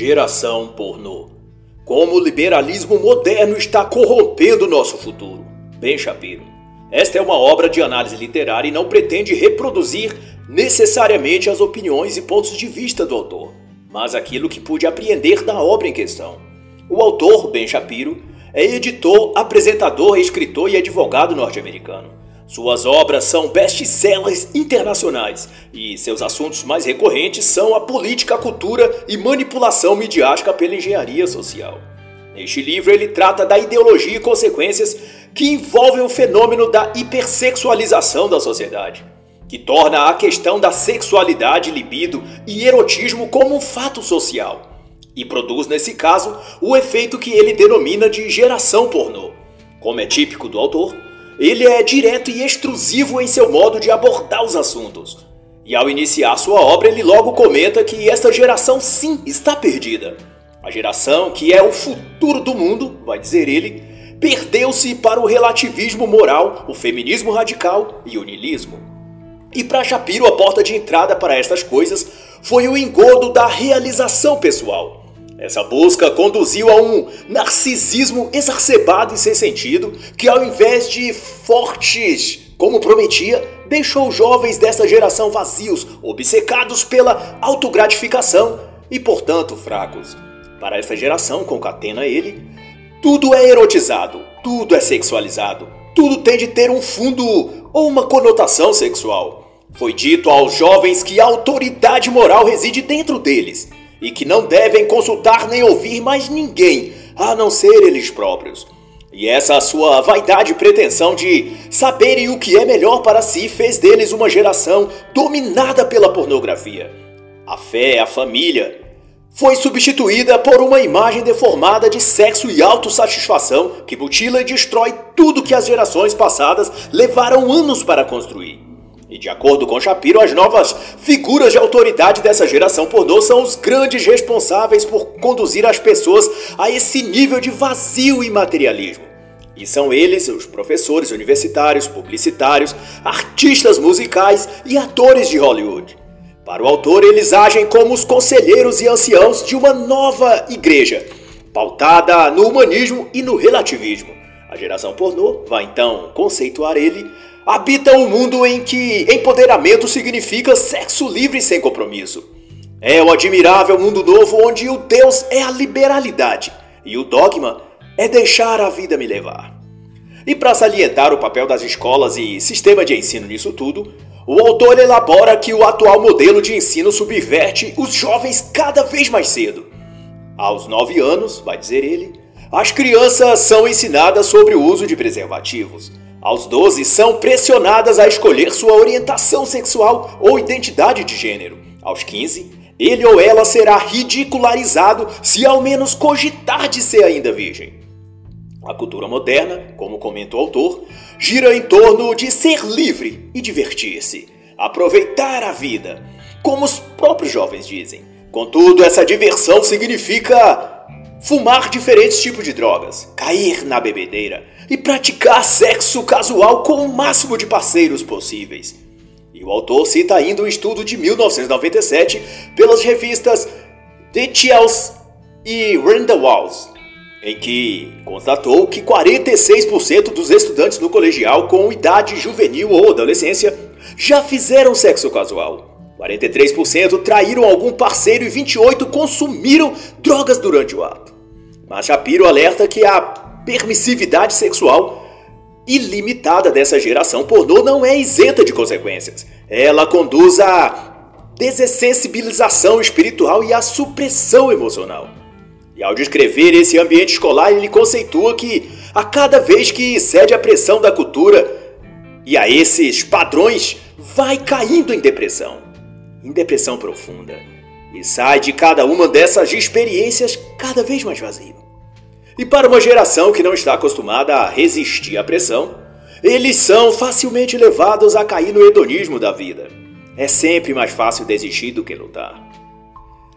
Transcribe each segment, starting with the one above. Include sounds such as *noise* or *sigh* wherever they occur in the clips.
Geração pornô. Como o liberalismo moderno está corrompendo nosso futuro. Ben Shapiro. Esta é uma obra de análise literária e não pretende reproduzir necessariamente as opiniões e pontos de vista do autor, mas aquilo que pude apreender da obra em questão. O autor, Ben Shapiro, é editor, apresentador, escritor e advogado norte-americano. Suas obras são best-sellers internacionais e seus assuntos mais recorrentes são a política, cultura e manipulação midiática pela engenharia social. Neste livro, ele trata da ideologia e consequências que envolvem o fenômeno da hipersexualização da sociedade, que torna a questão da sexualidade, libido e erotismo como um fato social, e produz, nesse caso, o efeito que ele denomina de geração pornô. Como é típico do autor, ele é direto e extrusivo em seu modo de abordar os assuntos. E ao iniciar sua obra, ele logo comenta que esta geração sim está perdida. A geração que é o futuro do mundo, vai dizer ele, perdeu-se para o relativismo moral, o feminismo radical e o niilismo. E para Shapiro, a porta de entrada para estas coisas foi o engodo da realização pessoal. Essa busca conduziu a um narcisismo exacerbado e sem sentido, que ao invés de fortes, como prometia, deixou os jovens dessa geração vazios, obcecados pela autogratificação e, portanto, fracos. Para essa geração, concatena ele, tudo é erotizado, tudo é sexualizado, tudo tem de ter um fundo ou uma conotação sexual. Foi dito aos jovens que a autoridade moral reside dentro deles e que não devem consultar nem ouvir mais ninguém, a não ser eles próprios. E essa sua vaidade e pretensão de saberem o que é melhor para si fez deles uma geração dominada pela pornografia. A fé, a família, foi substituída por uma imagem deformada de sexo e autossatisfação que mutila e destrói tudo que as gerações passadas levaram anos para construir. E de acordo com Shapiro, as novas figuras de autoridade dessa geração pornô são os grandes responsáveis por conduzir as pessoas a esse nível de vazio e materialismo. E são eles os professores universitários, publicitários, artistas musicais e atores de Hollywood. Para o autor, eles agem como os conselheiros e anciãos de uma nova igreja, pautada no humanismo e no relativismo. A geração pornô vai então conceituar ele habita um mundo em que empoderamento significa sexo livre sem compromisso. É o admirável mundo novo onde o Deus é a liberalidade e o dogma é deixar a vida me levar. E para salientar o papel das escolas e sistema de ensino nisso tudo, o autor elabora que o atual modelo de ensino subverte os jovens cada vez mais cedo. Aos nove anos, vai dizer ele, as crianças são ensinadas sobre o uso de preservativos. Aos 12, são pressionadas a escolher sua orientação sexual ou identidade de gênero. Aos 15, ele ou ela será ridicularizado se ao menos cogitar de ser ainda virgem. A cultura moderna, como comenta o autor, gira em torno de ser livre e divertir-se, aproveitar a vida, como os próprios jovens dizem. Contudo, essa diversão significa fumar diferentes tipos de drogas, cair na bebedeira e praticar sexo casual com o máximo de parceiros possíveis. E o autor cita ainda um estudo de 1997 pelas revistas Chels e Randall Walls, em que constatou que 46% dos estudantes no colegial com idade juvenil ou adolescência já fizeram sexo casual. 43% traíram algum parceiro e 28% consumiram drogas durante o ato. Mas Shapiro alerta que a permissividade sexual ilimitada dessa geração pornô não é isenta de consequências. Ela conduz à dessensibilização espiritual e à supressão emocional. E ao descrever esse ambiente escolar, ele conceitua que a cada vez que cede à pressão da cultura e a esses padrões, vai caindo em depressão, em depressão profunda, e sai de cada uma dessas experiências cada vez mais vazio. E para uma geração que não está acostumada a resistir à pressão, eles são facilmente levados a cair no hedonismo da vida. É sempre mais fácil desistir do que lutar.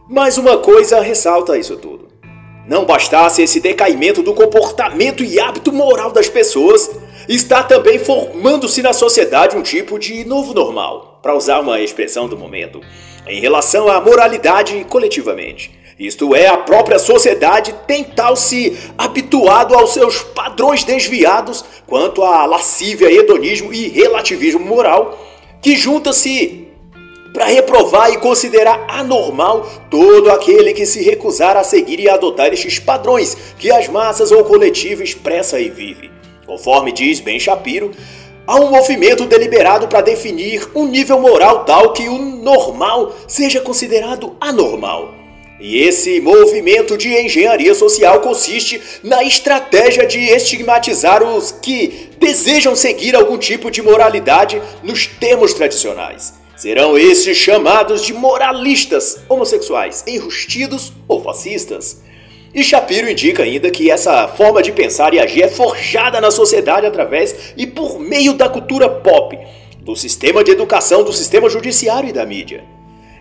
Mas uma coisa ressalta isso tudo. Não bastasse esse decaimento do comportamento e hábito moral das pessoas, está também formando-se na sociedade um tipo de novo normal, para usar uma expressão do momento, em relação à moralidade coletivamente. Isto é, a própria sociedade tem tal se habituado aos seus padrões desviados quanto à lascívia, hedonismo e relativismo moral, que junta-se para reprovar e considerar anormal todo aquele que se recusar a seguir e adotar estes padrões que as massas ou coletivo expressa e vive. Conforme diz Ben Shapiro, há um movimento deliberado para definir um nível moral tal que o normal seja considerado anormal. E esse movimento de engenharia social consiste na estratégia de estigmatizar os que desejam seguir algum tipo de moralidade nos termos tradicionais. Serão estes chamados de moralistas homossexuais, enrustidos ou fascistas. E Shapiro indica ainda que essa forma de pensar e agir é forjada na sociedade através e por meio da cultura pop, do sistema de educação, do sistema judiciário e da mídia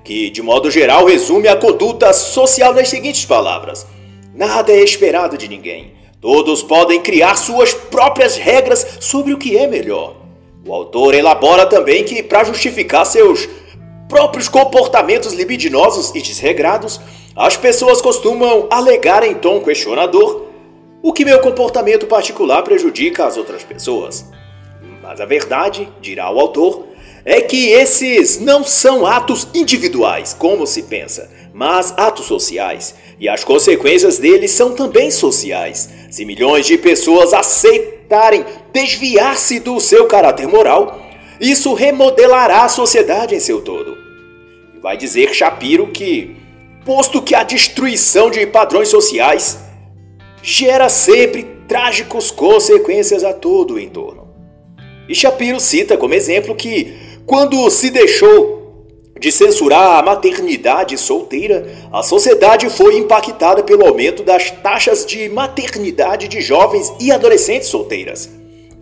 que, de modo geral, resume a conduta social nas seguintes palavras: Nada é esperado de ninguém. Todos podem criar suas próprias regras sobre o que é melhor. O autor elabora também que, para justificar seus próprios comportamentos libidinosos e desregrados, as pessoas costumam alegar em tom questionador o que meu comportamento particular prejudica as outras pessoas. Mas a verdade, dirá o autor, é que esses não são atos individuais, como se pensa, mas atos sociais. E as consequências deles são também sociais. Se milhões de pessoas aceitarem desviar-se do seu caráter moral, isso remodelará a sociedade em seu todo. Vai dizer Shapiro que, posto que a destruição de padrões sociais gera sempre trágicos consequências a todo o entorno. E Shapiro cita como exemplo que quando se deixou de censurar a maternidade solteira, a sociedade foi impactada pelo aumento das taxas de maternidade de jovens e adolescentes solteiras.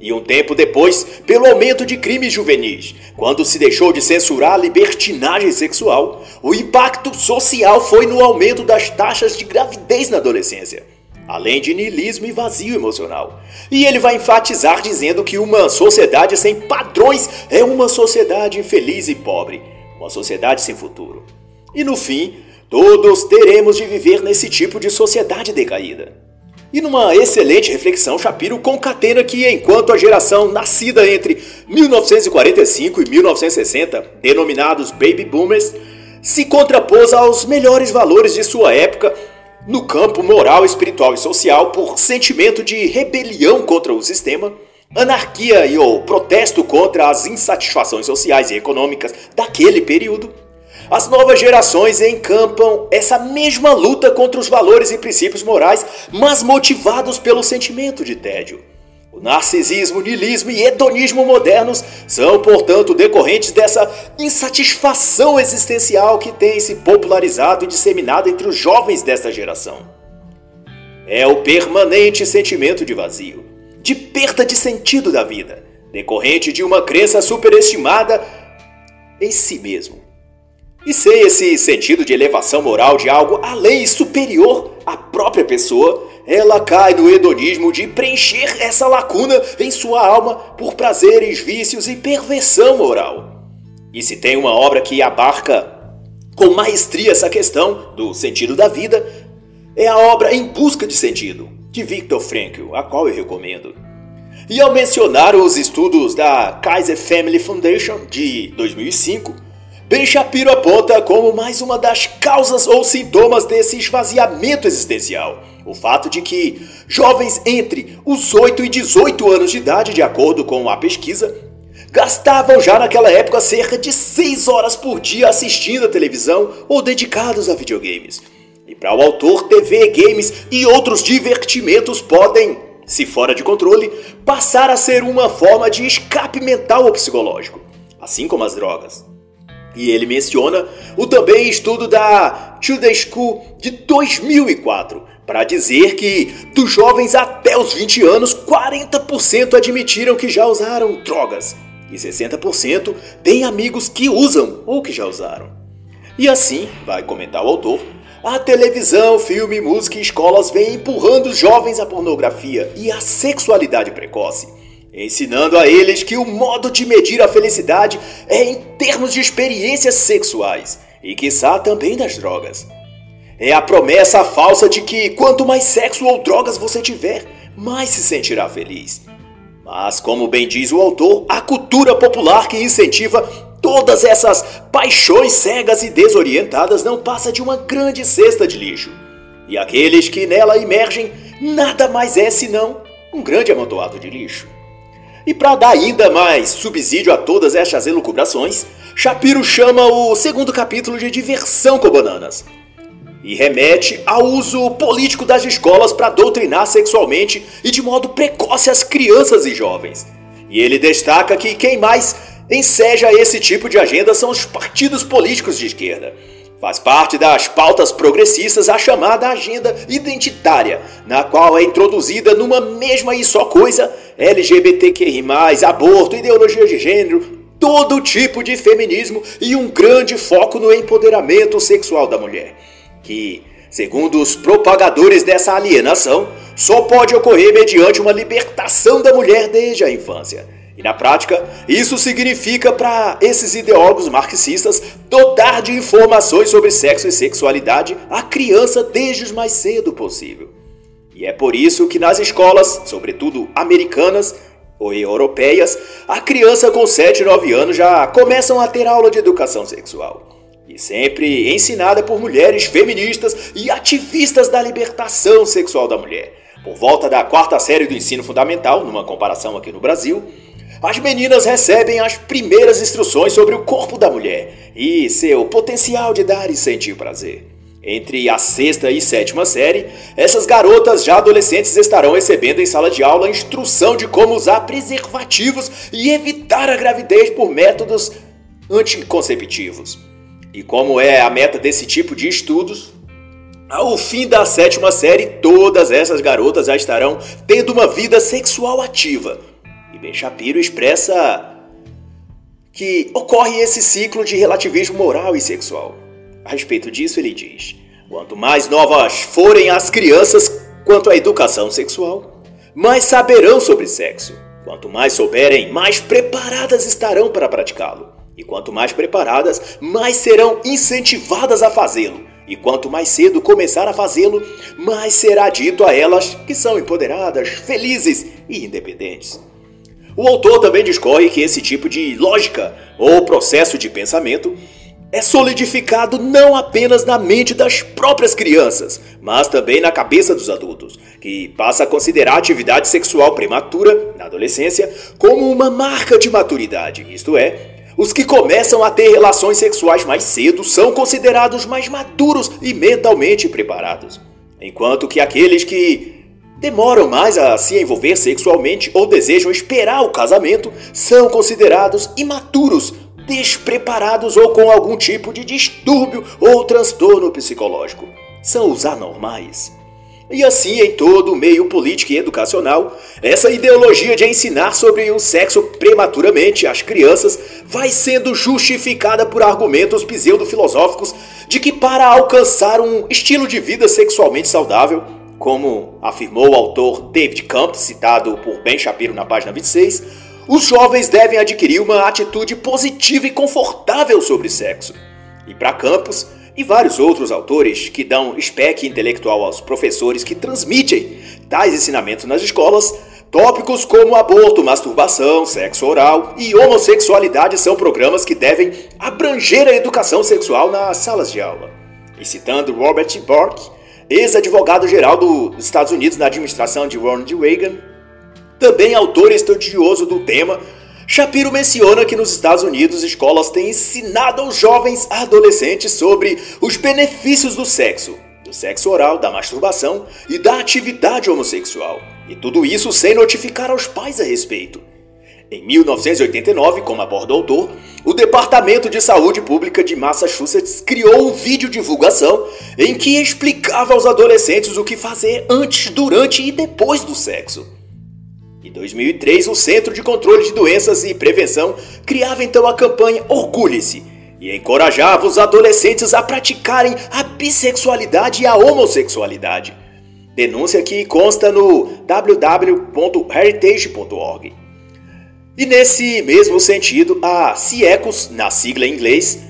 E um tempo depois, pelo aumento de crimes juvenis. Quando se deixou de censurar a libertinagem sexual, o impacto social foi no aumento das taxas de gravidez na adolescência além de niilismo e vazio emocional. E ele vai enfatizar dizendo que uma sociedade sem padrões é uma sociedade infeliz e pobre, uma sociedade sem futuro. E no fim, todos teremos de viver nesse tipo de sociedade decaída. E numa excelente reflexão, Shapiro concatena que enquanto a geração nascida entre 1945 e 1960, denominados Baby Boomers, se contrapôs aos melhores valores de sua época no campo moral, espiritual e social por sentimento de rebelião contra o sistema, anarquia e ou protesto contra as insatisfações sociais e econômicas daquele período, as novas gerações encampam essa mesma luta contra os valores e princípios morais, mas motivados pelo sentimento de tédio. O narcisismo, niilismo e hedonismo modernos são, portanto, decorrentes dessa insatisfação existencial que tem se popularizado e disseminado entre os jovens desta geração. É o permanente sentimento de vazio, de perda de sentido da vida, decorrente de uma crença superestimada em si mesmo. E sem esse sentido de elevação moral de algo além e superior à própria pessoa, ela cai no hedonismo de preencher essa lacuna em sua alma por prazeres, vícios e perversão moral. E se tem uma obra que abarca com maestria essa questão do sentido da vida, é a obra Em Busca de Sentido, de Viktor Frankl, a qual eu recomendo. E ao mencionar os estudos da Kaiser Family Foundation de 2005, Ben Shapiro aponta como mais uma das causas ou sintomas desse esvaziamento existencial o fato de que jovens entre os 8 e 18 anos de idade, de acordo com a pesquisa, gastavam já naquela época cerca de 6 horas por dia assistindo a televisão ou dedicados a videogames. E para o autor, TV, games e outros divertimentos podem, se fora de controle, passar a ser uma forma de escape mental ou psicológico, assim como as drogas. E ele menciona o também estudo da Today School de 2004, para dizer que dos jovens até os 20 anos, 40% admitiram que já usaram drogas e 60% têm amigos que usam ou que já usaram. E assim, vai comentar o autor, a televisão, filme, música e escolas vêm empurrando os jovens à pornografia e à sexualidade precoce, ensinando a eles que o modo de medir a felicidade é em termos de experiências sexuais e, quiçá, também das drogas. É a promessa falsa de que quanto mais sexo ou drogas você tiver, mais se sentirá feliz. Mas, como bem diz o autor, a cultura popular que incentiva todas essas paixões cegas e desorientadas não passa de uma grande cesta de lixo. E aqueles que nela emergem nada mais é senão um grande amontoado de lixo. E para dar ainda mais subsídio a todas estas elucubrações, Shapiro chama o segundo capítulo de Diversão com Bananas. E remete ao uso político das escolas para doutrinar sexualmente e de modo precoce as crianças e jovens. E ele destaca que quem mais enseja esse tipo de agenda são os partidos políticos de esquerda. Faz parte das pautas progressistas a chamada agenda identitária, na qual é introduzida numa mesma e só coisa LGBTQI, aborto, ideologia de gênero, todo tipo de feminismo e um grande foco no empoderamento sexual da mulher. Que, segundo os propagadores dessa alienação, só pode ocorrer mediante uma libertação da mulher desde a infância. E na prática, isso significa para esses ideólogos marxistas dotar de informações sobre sexo e sexualidade a criança desde o mais cedo possível. E é por isso que nas escolas, sobretudo americanas ou europeias, a criança com 7 e 9 anos já começam a ter aula de educação sexual. E sempre ensinada por mulheres feministas e ativistas da libertação sexual da mulher. Por volta da quarta série do ensino fundamental, numa comparação aqui no Brasil, as meninas recebem as primeiras instruções sobre o corpo da mulher e seu potencial de dar e sentir prazer. Entre a sexta e sétima série, essas garotas já adolescentes estarão recebendo em sala de aula instrução de como usar preservativos e evitar a gravidez por métodos anticonceptivos. E como é a meta desse tipo de estudos, ao fim da sétima série, todas essas garotas já estarão tendo uma vida sexual ativa Ben Shapiro expressa que ocorre esse ciclo de relativismo moral e sexual. A respeito disso, ele diz: quanto mais novas forem as crianças quanto à educação sexual, mais saberão sobre sexo. Quanto mais souberem, mais preparadas estarão para praticá-lo. E quanto mais preparadas, mais serão incentivadas a fazê-lo. E quanto mais cedo começar a fazê-lo, mais será dito a elas que são empoderadas, felizes e independentes. O autor também discorre que esse tipo de lógica ou processo de pensamento é solidificado não apenas na mente das próprias crianças, mas também na cabeça dos adultos, que passa a considerar a atividade sexual prematura, na adolescência, como uma marca de maturidade, isto é, os que começam a ter relações sexuais mais cedo são considerados mais maduros e mentalmente preparados, enquanto que aqueles que demoram mais a se envolver sexualmente ou desejam esperar o casamento são considerados imaturos, despreparados ou com algum tipo de distúrbio ou transtorno psicológico. São os anormais. E assim, em todo o meio político e educacional, essa ideologia de ensinar sobre o sexo prematuramente às crianças vai sendo justificada por argumentos pseudo-filosóficos de que para alcançar um estilo de vida sexualmente saudável, como afirmou o autor David Campos, citado por Ben Shapiro na página 26, os jovens devem adquirir uma atitude positiva e confortável sobre sexo. E para Campos e vários outros autores que dão spec intelectual aos professores que transmitem tais ensinamentos nas escolas, tópicos como aborto, masturbação, sexo oral e homossexualidade são programas que devem abranger a educação sexual nas salas de aula. E citando Robert Bork, ex-advogado-geral dos Estados Unidos na administração de Ronald Reagan, também autor estudioso do tema, Shapiro menciona que nos Estados Unidos escolas têm ensinado aos jovens adolescentes sobre os benefícios do sexo, do sexo oral, da masturbação e da atividade homossexual. E tudo isso sem notificar aos pais a respeito. Em 1989, como aborda o autor, o Departamento de Saúde Pública de Massachusetts criou um vídeo divulgação em que explicava aos adolescentes o que fazer antes, durante e depois do sexo. Em 2003, o Centro de Controle de Doenças e Prevenção criava então a campanha Orgulhe-se e encorajava os adolescentes a praticarem a bissexualidade e a homossexualidade. Denúncia que consta no www.heritage.org. E nesse mesmo sentido, a CIECOS, na sigla em inglês,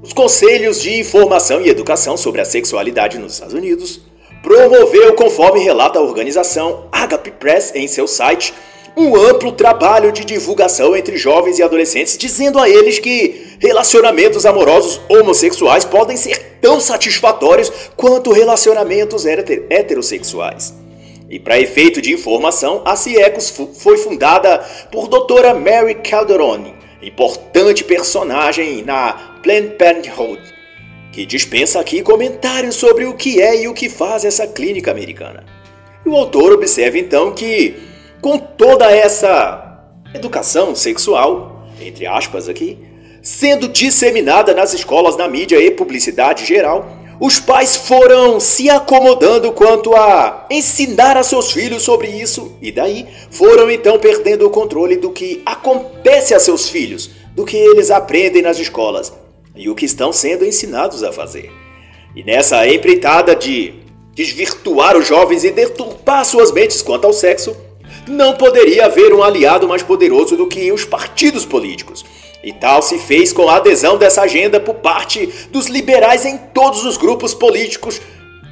os Conselhos de Informação e Educação sobre a Sexualidade nos Estados Unidos promoveu, conforme relata a organização Agape Press em seu site, um amplo trabalho de divulgação entre jovens e adolescentes, dizendo a eles que relacionamentos amorosos homossexuais podem ser tão satisfatórios quanto relacionamentos heterossexuais. E para efeito de informação, a CIECOS foi fundada por doutora Mary Calderone, importante personagem na Planned Parenthood, que dispensa aqui comentários sobre o que é e o que faz essa clínica americana. E o autor observa então que, com toda essa educação sexual, entre aspas aqui, sendo disseminada nas escolas, na mídia e publicidade geral, os pais foram se acomodando quanto a ensinar a seus filhos sobre isso, e daí foram então perdendo o controle do que acontece a seus filhos, do que eles aprendem nas escolas e o que estão sendo ensinados a fazer. E nessa empreitada de desvirtuar os jovens e deturpar suas mentes quanto ao sexo, não poderia haver um aliado mais poderoso do que os partidos políticos e tal se fez com a adesão dessa agenda por parte dos liberais em todos os grupos políticos,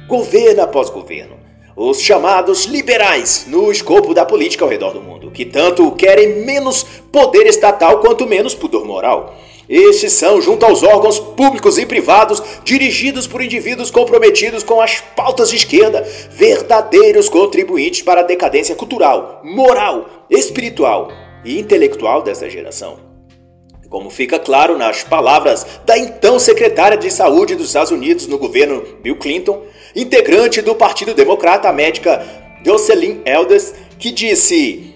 governo após governo. Os chamados liberais no escopo da política ao redor do mundo, que tanto querem menos poder estatal quanto menos pudor moral. Estes são, junto aos órgãos públicos e privados, dirigidos por indivíduos comprometidos com as pautas de esquerda, verdadeiros contribuintes para a decadência cultural, moral, espiritual e intelectual dessa geração. Como fica claro nas palavras da então secretária de Saúde dos Estados Unidos no governo Bill Clinton, integrante do Partido Democrata, a médica Jocelyn Elders, que disse: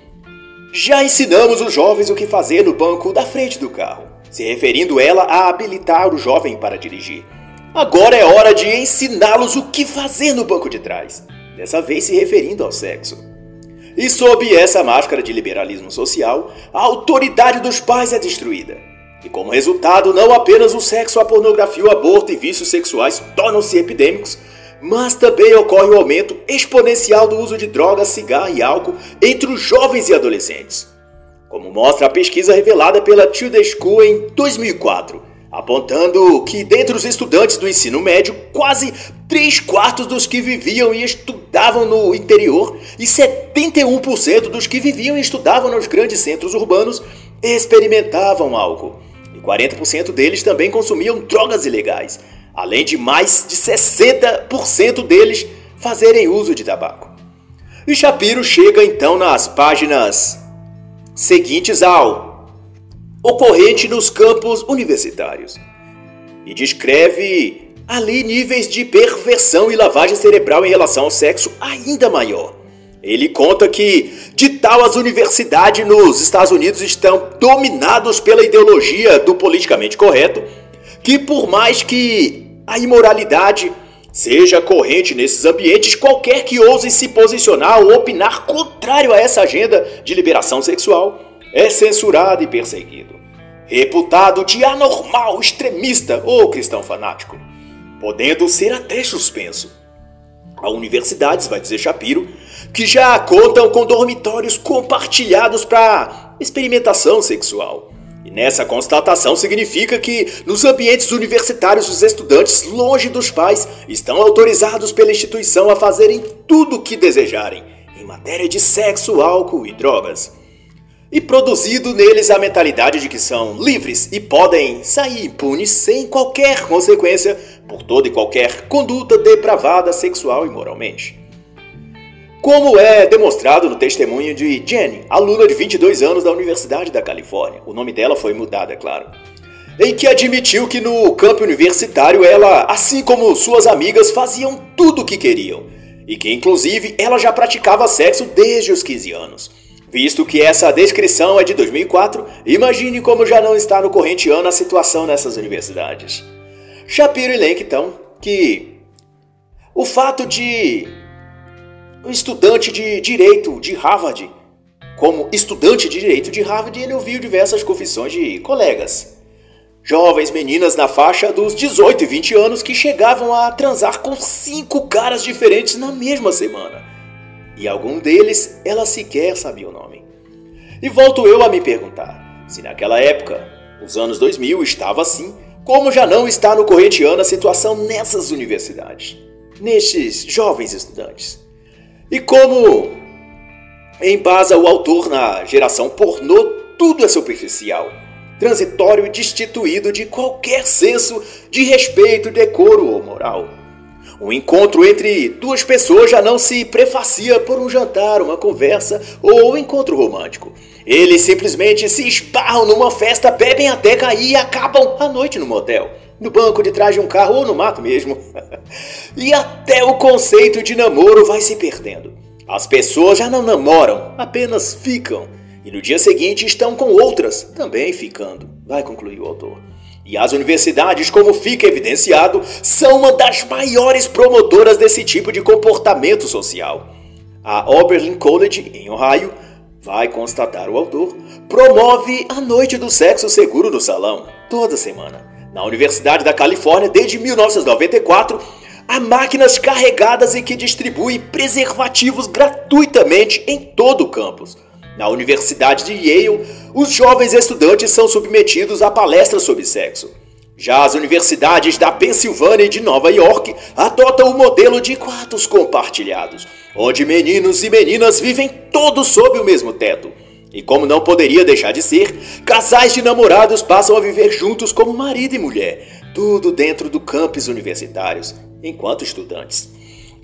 Já ensinamos os jovens o que fazer no banco da frente do carro, se referindo ela a habilitar o jovem para dirigir. Agora é hora de ensiná-los o que fazer no banco de trás, dessa vez se referindo ao sexo. E sob essa máscara de liberalismo social, a autoridade dos pais é destruída. E como resultado, não apenas o sexo, a pornografia, o aborto e vícios sexuais tornam-se epidêmicos, mas também ocorre o aumento exponencial do uso de drogas, cigarro e álcool entre os jovens e adolescentes. Como mostra a pesquisa revelada pela Tilde School em 2004, apontando que dentre os estudantes do ensino médio, quase 3 quartos dos que viviam e estudavam no interior e 71% dos que viviam e estudavam nos grandes centros urbanos experimentavam álcool. E 40% deles também consumiam drogas ilegais, além de mais de 60% deles fazerem uso de tabaco. E Shapiro chega então nas páginas seguintes ao ocorrente nos campos universitários e descreve ali níveis de perversão e lavagem cerebral em relação ao sexo ainda maior. Ele conta que, de tal as universidades nos Estados Unidos estão dominados pela ideologia do politicamente correto, que por mais que a imoralidade seja corrente nesses ambientes, qualquer que ouse se posicionar ou opinar contrário a essa agenda de liberação sexual é censurado e perseguido reputado de anormal, extremista ou cristão fanático, podendo ser até suspenso. Há universidades, vai dizer Shapiro, que já contam com dormitórios compartilhados para experimentação sexual. E nessa constatação significa que nos ambientes universitários os estudantes, longe dos pais, estão autorizados pela instituição a fazerem tudo o que desejarem em matéria de sexo, álcool e drogas e produzido neles a mentalidade de que são livres e podem sair impunes sem qualquer consequência por toda e qualquer conduta depravada sexual e moralmente. Como é demonstrado no testemunho de Jenny, aluna de 22 anos da Universidade da Califórnia. O nome dela foi mudado, é claro. Em que admitiu que no campo universitário ela, assim como suas amigas, faziam tudo o que queriam. E que inclusive ela já praticava sexo desde os 15 anos. Visto que essa descrição é de 2004, imagine como já não está no corrente ano a situação nessas universidades. Shapiro elenca então que o fato de estudante de direito de Harvard, como estudante de direito de Harvard, ele ouviu diversas confissões de colegas, jovens meninas na faixa dos 18 e 20 anos que chegavam a transar com cinco caras diferentes na mesma semana e algum deles ela sequer sabia o nome. E volto eu a me perguntar: se naquela época, os anos 2000, estava assim, Como já não está no corretiano a situação nessas universidades, nestes jovens estudantes. E como embasa o autor na geração pornô, tudo é superficial, transitório e destituído de qualquer senso de respeito, decoro ou moral. Um encontro entre duas pessoas já não se prefacia por um jantar, uma conversa ou um encontro romântico. Eles simplesmente se esbarram numa festa, bebem até cair e acabam a noite no motel, no banco de trás de um carro ou no mato mesmo. *laughs* e até o conceito de namoro vai se perdendo. As pessoas já não namoram, apenas ficam. E no dia seguinte estão com outras, também ficando. Vai concluir o autor. E as universidades, como fica evidenciado, são uma das maiores promotoras desse tipo de comportamento social. A Oberlin College, em Ohio, vai constatar o autor, promove a noite do sexo seguro no salão, toda semana. Na Universidade da Califórnia, desde 1994, há máquinas carregadas e que distribuem preservativos gratuitamente em todo o campus. Na Universidade de Yale, os jovens estudantes são submetidos a palestras sobre sexo. Já as universidades da Pensilvânia e de Nova York adotam o modelo de quartos compartilhados, onde meninos e meninas vivem todos sob o mesmo teto. E como não poderia deixar de ser, casais de namorados passam a viver juntos como marido e mulher, tudo dentro do campus universitários, enquanto estudantes.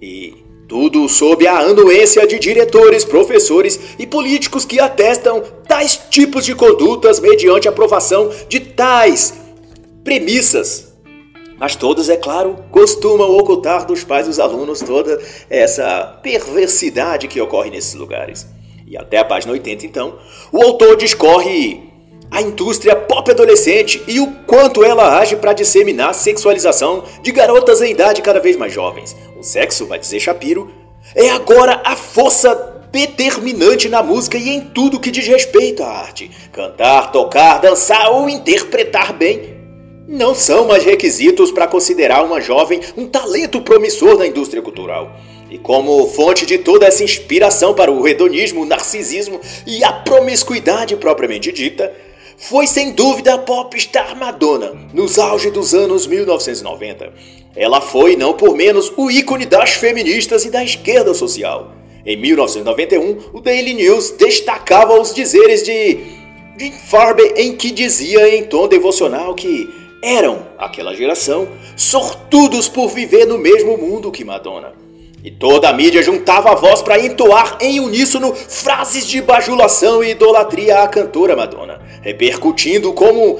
E tudo sob a anuência de diretores, professores e políticos que atestam tais tipos de condutas mediante aprovação de tais premissas. Mas todos, é claro, costumam ocultar dos pais dos alunos toda essa perversidade que ocorre nesses lugares. E até a página 80, então, o autor discorre a indústria pop adolescente e o quanto ela age para disseminar a sexualização de garotas em idade cada vez mais jovens. O sexo, vai dizer Shapiro, é agora a força determinante na música e em tudo que diz respeito à arte. Cantar, tocar, dançar ou interpretar bem não são mais requisitos para considerar uma jovem um talento promissor na indústria cultural. E como fonte de toda essa inspiração para o hedonismo, o narcisismo e a promiscuidade propriamente dita, foi sem dúvida a popstar Madonna, nos auge dos anos 1990. Ela foi, não por menos, o ícone das feministas e da esquerda social. Em 1991, o Daily News destacava os dizeres de Jim Farber em que dizia em tom devocional que eram, aquela geração, sortudos por viver no mesmo mundo que Madonna. E toda a mídia juntava a voz para entoar em uníssono frases de bajulação e idolatria à cantora Madonna, repercutindo como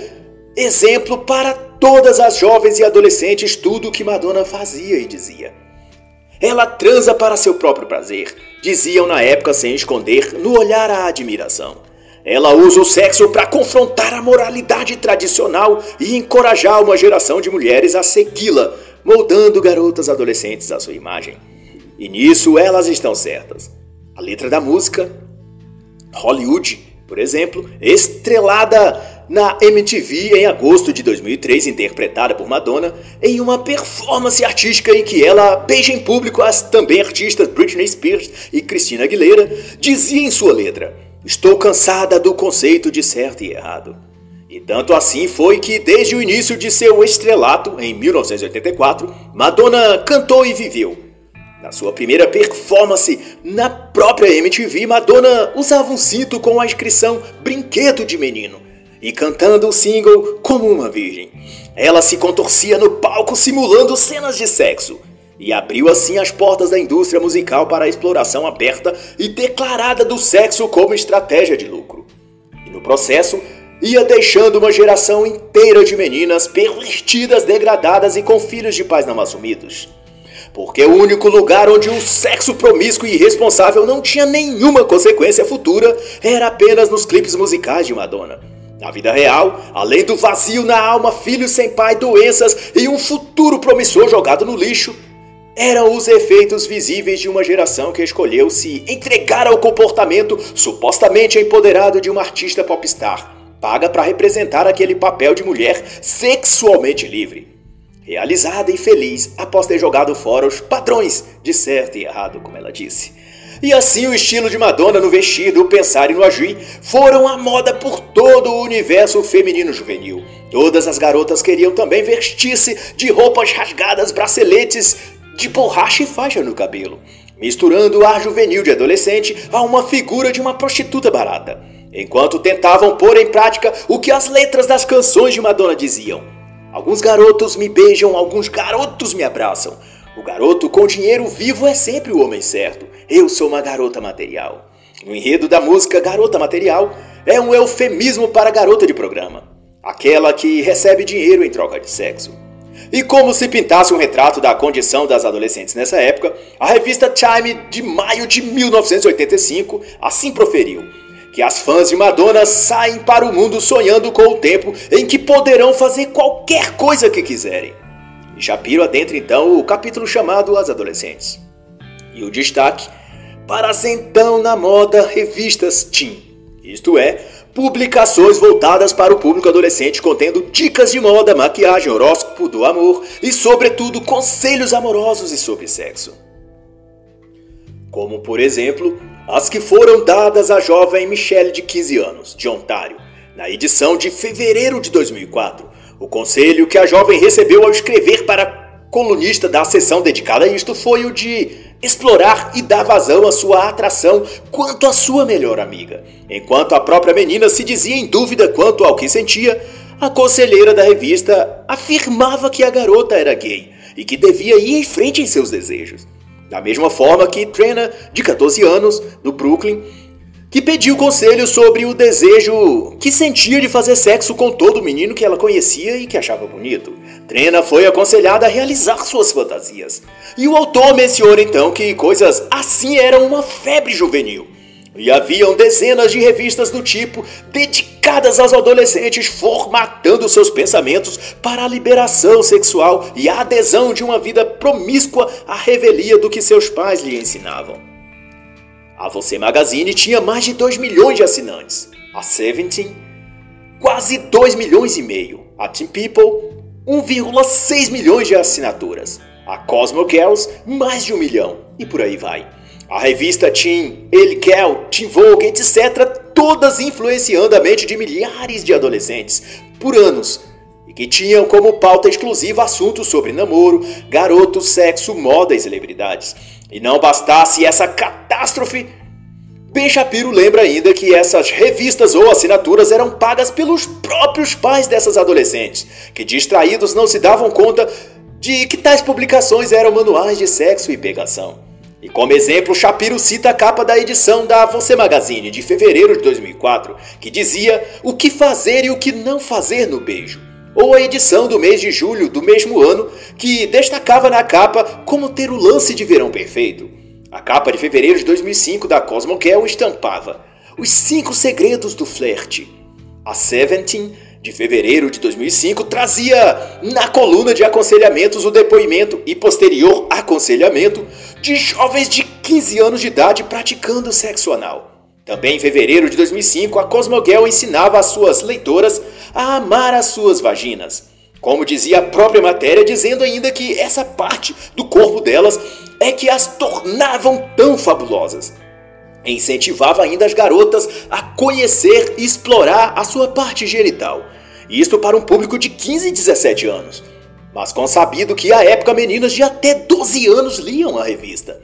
exemplo para todas as jovens e adolescentes tudo o que Madonna fazia e dizia. Ela transa para seu próprio prazer, diziam na época sem esconder, no olhar a admiração. Ela usa o sexo para confrontar a moralidade tradicional e encorajar uma geração de mulheres a segui-la, moldando garotas adolescentes à sua imagem. E nisso elas estão certas. A letra da música, Hollywood, por exemplo, estrelada na MTV em agosto de 2003, interpretada por Madonna, em uma performance artística em que ela beija em público as também artistas Britney Spears e Christina Aguilera, dizia em sua letra: Estou cansada do conceito de certo e errado. E tanto assim foi que, desde o início de seu estrelato, em 1984, Madonna cantou e viveu na sua primeira performance na própria MTV, Madonna usava um cinto com a inscrição Brinquedo de Menino e cantando o single como uma virgem. Ela se contorcia no palco simulando cenas de sexo e abriu assim as portas da indústria musical para a exploração aberta e declarada do sexo como estratégia de lucro. E no processo, ia deixando uma geração inteira de meninas pervertidas, degradadas e com filhos de pais não assumidos porque o único lugar onde o sexo promíscuo e irresponsável não tinha nenhuma consequência futura era apenas nos clipes musicais de Madonna. Na vida real, além do vazio na alma, filhos sem pai, doenças e um futuro promissor jogado no lixo, eram os efeitos visíveis de uma geração que escolheu se entregar ao comportamento supostamente empoderado de uma artista popstar, paga para representar aquele papel de mulher sexualmente livre realizada e feliz após ter jogado fora os padrões de certo e errado, como ela disse. E assim o estilo de Madonna no vestido, o pensar e no agir foram a moda por todo o universo feminino juvenil. Todas as garotas queriam também vestir-se de roupas rasgadas, braceletes de borracha e faixa no cabelo, misturando o ar juvenil de adolescente a uma figura de uma prostituta barata, enquanto tentavam pôr em prática o que as letras das canções de Madonna diziam. Alguns garotos me beijam, alguns garotos me abraçam. O garoto com dinheiro vivo é sempre o homem certo. Eu sou uma garota material. O enredo da música Garota Material é um eufemismo para garota de programa, aquela que recebe dinheiro em troca de sexo. E como se pintasse um retrato da condição das adolescentes nessa época, a revista Time de maio de 1985 assim proferiu: que as fãs de Madonna saem para o mundo sonhando com o tempo em que poderão fazer qualquer coisa que quiserem. Shapiro adentra então o capítulo chamado As Adolescentes. E o destaque para as então na moda revistas teen, isto é, publicações voltadas para o público adolescente contendo dicas de moda, maquiagem, horóscopo do amor e, sobretudo, conselhos amorosos e sobre sexo. Como, por exemplo, as que foram dadas à jovem Michelle de 15 anos, de Ontário, na edição de fevereiro de 2004, o conselho que a jovem recebeu ao escrever para a colunista da sessão dedicada a isto foi o de explorar e dar vazão à sua atração quanto à sua melhor amiga. Enquanto a própria menina se dizia em dúvida quanto ao que sentia, a conselheira da revista afirmava que a garota era gay e que devia ir em frente em seus desejos. Da mesma forma que Trena, de 14 anos, no Brooklyn, que pediu conselho sobre o desejo que sentia de fazer sexo com todo menino que ela conhecia e que achava bonito. Trena foi aconselhada a realizar suas fantasias. E o autor menciona então que coisas assim eram uma febre juvenil. E haviam dezenas de revistas do tipo dedicadas aos adolescentes formatando seus pensamentos para a liberação sexual e a adesão de uma vida promíscua à revelia do que seus pais lhe ensinavam. A Você Magazine tinha mais de 2 milhões de assinantes. A Seventeen, quase 2 milhões e meio. A Teen People, 1,6 milhões de assinaturas. A Cosmo Girls, mais de um milhão. E por aí vai. A revista Teen, Elle Kel, Teen Vogue, etc. Todas influenciando a mente de milhares de adolescentes por anos e que tinham como pauta exclusiva assuntos sobre namoro, garotos, sexo, moda e celebridades. E não bastasse essa catástrofe, Ben Shapiro lembra ainda que essas revistas ou assinaturas eram pagas pelos próprios pais dessas adolescentes, que distraídos não se davam conta de que tais publicações eram manuais de sexo e pegação. E como exemplo, Shapiro cita a capa da edição da Você Magazine de fevereiro de 2004, que dizia o que fazer e o que não fazer no beijo ou a edição do mês de julho do mesmo ano, que destacava na capa como ter o lance de verão perfeito. A capa de fevereiro de 2005 da Cosmoquel estampava Os 5 Segredos do Flerte. A Seventeen, de fevereiro de 2005, trazia na coluna de aconselhamentos o depoimento e posterior aconselhamento de jovens de 15 anos de idade praticando sexo anal. Também em fevereiro de 2005, a Cosmogel ensinava as suas leitoras a amar as suas vaginas. Como dizia a própria matéria, dizendo ainda que essa parte do corpo delas é que as tornavam tão fabulosas. Incentivava ainda as garotas a conhecer e explorar a sua parte genital. Isto para um público de 15 e 17 anos. Mas consabido que à época meninas de até 12 anos liam a revista.